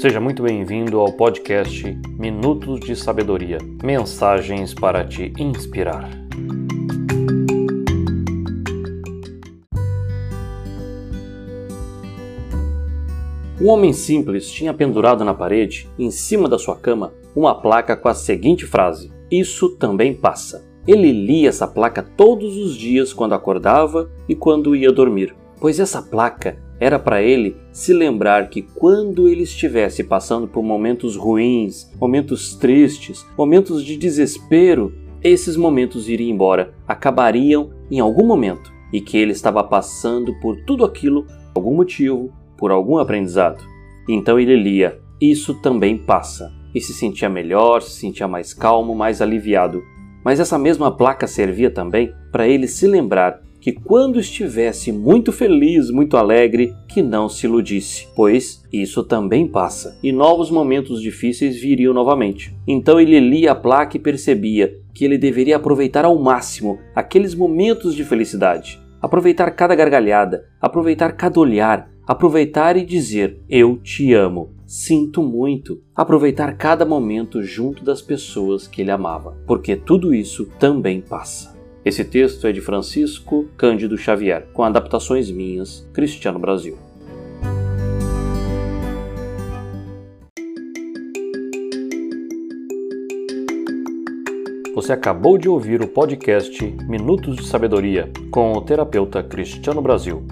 Seja muito bem-vindo ao podcast Minutos de Sabedoria mensagens para te inspirar. Um homem simples tinha pendurado na parede, em cima da sua cama, uma placa com a seguinte frase: Isso também passa. Ele lia essa placa todos os dias quando acordava e quando ia dormir, pois essa placa era para ele se lembrar que quando ele estivesse passando por momentos ruins, momentos tristes, momentos de desespero, esses momentos iriam embora, acabariam em algum momento e que ele estava passando por tudo aquilo por algum motivo, por algum aprendizado. Então ele lia: Isso também passa. E se sentia melhor, se sentia mais calmo, mais aliviado. Mas essa mesma placa servia também para ele se lembrar que quando estivesse muito feliz, muito alegre, que não se iludisse, pois isso também passa, e novos momentos difíceis viriam novamente. Então ele lia a placa e percebia que ele deveria aproveitar ao máximo aqueles momentos de felicidade, aproveitar cada gargalhada, aproveitar cada olhar, aproveitar e dizer: Eu te amo, sinto muito. Aproveitar cada momento junto das pessoas que ele amava, porque tudo isso também passa. Esse texto é de Francisco Cândido Xavier, com adaptações minhas, Cristiano Brasil. Você acabou de ouvir o podcast Minutos de Sabedoria com o terapeuta Cristiano Brasil.